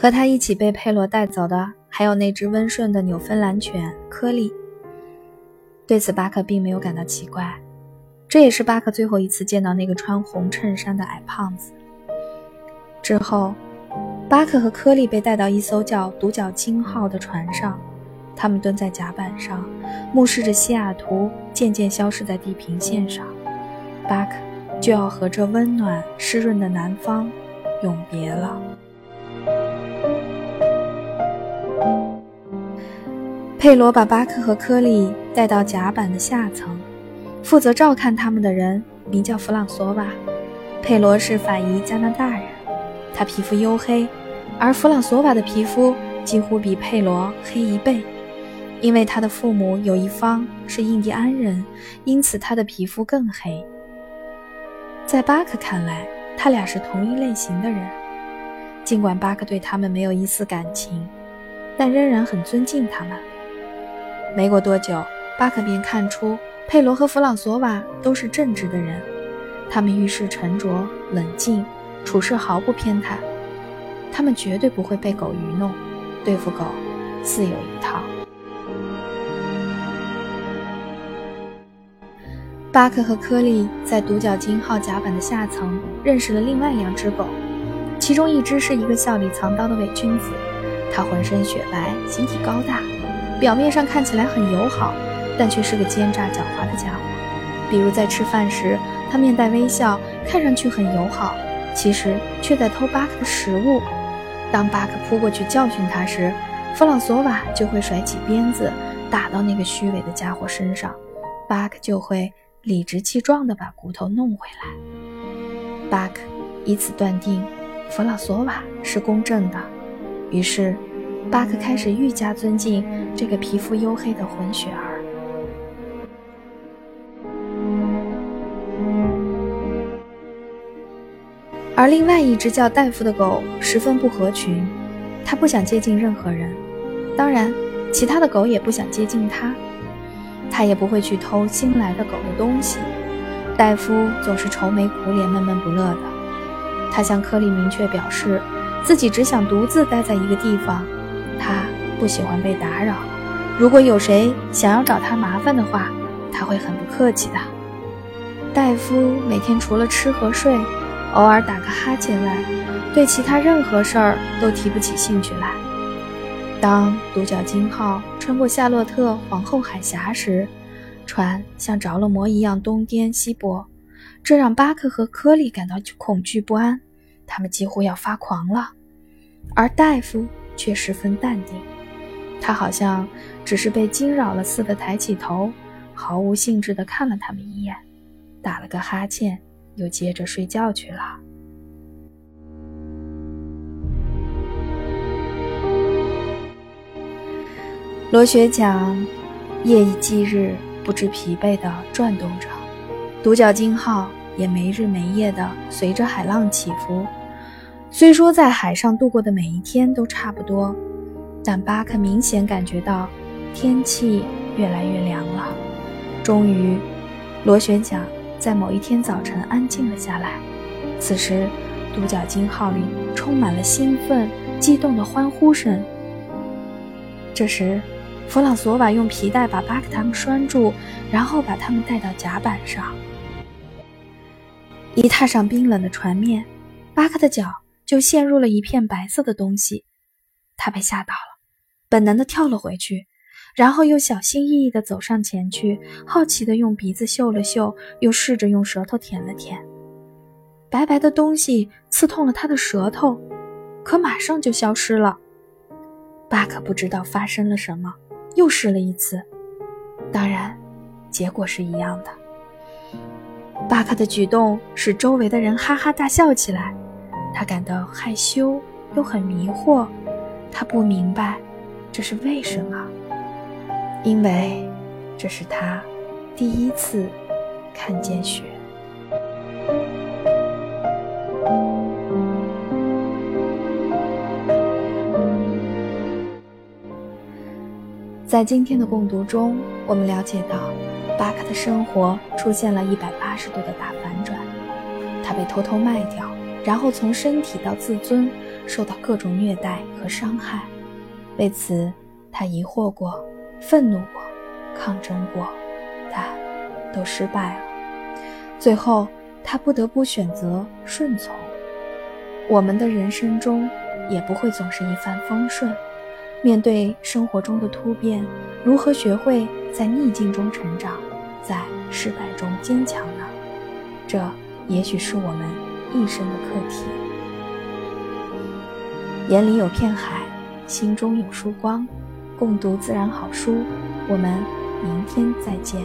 和他一起被佩罗带走的还有那只温顺的纽芬兰犬科利。对此，巴克并没有感到奇怪。这也是巴克最后一次见到那个穿红衬衫的矮胖子。之后，巴克和科利被带到一艘叫“独角鲸号”的船上，他们蹲在甲板上，目视着西雅图渐渐消失在地平线上。巴克就要和这温暖湿润的南方永别了。佩罗把巴克和科利带到甲板的下层。负责照看他们的人名叫弗朗索瓦，佩罗是法裔加拿大人，他皮肤黝黑，而弗朗索瓦的皮肤几乎比佩罗黑一倍，因为他的父母有一方是印第安人，因此他的皮肤更黑。在巴克看来，他俩是同一类型的人，尽管巴克对他们没有一丝感情，但仍然很尊敬他们。没过多久，巴克便看出。佩罗和弗朗索瓦都是正直的人，他们遇事沉着冷静，处事毫不偏袒。他们绝对不会被狗愚弄，对付狗自有一套。巴克和科利在独角鲸号甲板的下层认识了另外两只狗，其中一只是一个笑里藏刀的伪君子，它浑身雪白，形体高大，表面上看起来很友好。但却是个奸诈狡猾的家伙。比如在吃饭时，他面带微笑，看上去很友好，其实却在偷巴克的食物。当巴克扑过去教训他时，弗朗索瓦就会甩起鞭子打到那个虚伪的家伙身上，巴克就会理直气壮地把骨头弄回来。巴克以此断定弗朗索瓦是公正的，于是巴克开始愈加尊敬这个皮肤黝黑的混血儿。而另外一只叫戴夫的狗十分不合群，它不想接近任何人，当然，其他的狗也不想接近它。它也不会去偷新来的狗的东西。戴夫总是愁眉苦脸、闷闷不乐的。他向科利明确表示，自己只想独自待在一个地方，他不喜欢被打扰。如果有谁想要找他麻烦的话，他会很不客气的。戴夫每天除了吃和睡。偶尔打个哈欠外，对其他任何事儿都提不起兴趣来。当独角鲸号穿过夏洛特皇后海峡时，船像着了魔一样东颠西簸，这让巴克和科利感到恐惧不安，他们几乎要发狂了。而戴夫却十分淡定，他好像只是被惊扰了似的，抬起头，毫无兴致地看了他们一眼，打了个哈欠。又接着睡觉去了。螺旋桨夜以继日、不知疲惫地转动着，独角鲸号也没日没夜地随着海浪起伏。虽说在海上度过的每一天都差不多，但巴克明显感觉到天气越来越凉了。终于，螺旋桨。在某一天早晨，安静了下来。此时，独角鲸号里充满了兴奋、激动的欢呼声。这时，弗朗索瓦用皮带把巴克他们拴住，然后把他们带到甲板上。一踏上冰冷的船面，巴克的脚就陷入了一片白色的东西，他被吓到了，本能的跳了回去。然后又小心翼翼地走上前去，好奇地用鼻子嗅了嗅，又试着用舌头舔了舔。白白的东西刺痛了他的舌头，可马上就消失了。巴克不知道发生了什么，又试了一次，当然，结果是一样的。巴克的举动使周围的人哈哈大笑起来，他感到害羞又很迷惑，他不明白这是为什么。因为这是他第一次看见雪。在今天的共读中，我们了解到，巴克的生活出现了一百八十度的大反转。他被偷偷卖掉，然后从身体到自尊受到各种虐待和伤害。为此，他疑惑过，愤怒过，抗争过，但都失败了。最后，他不得不选择顺从。我们的人生中也不会总是一帆风顺。面对生活中的突变，如何学会在逆境中成长，在失败中坚强呢？这也许是我们一生的课题。眼里有片海，心中有束光。共读自然好书，我们明天再见。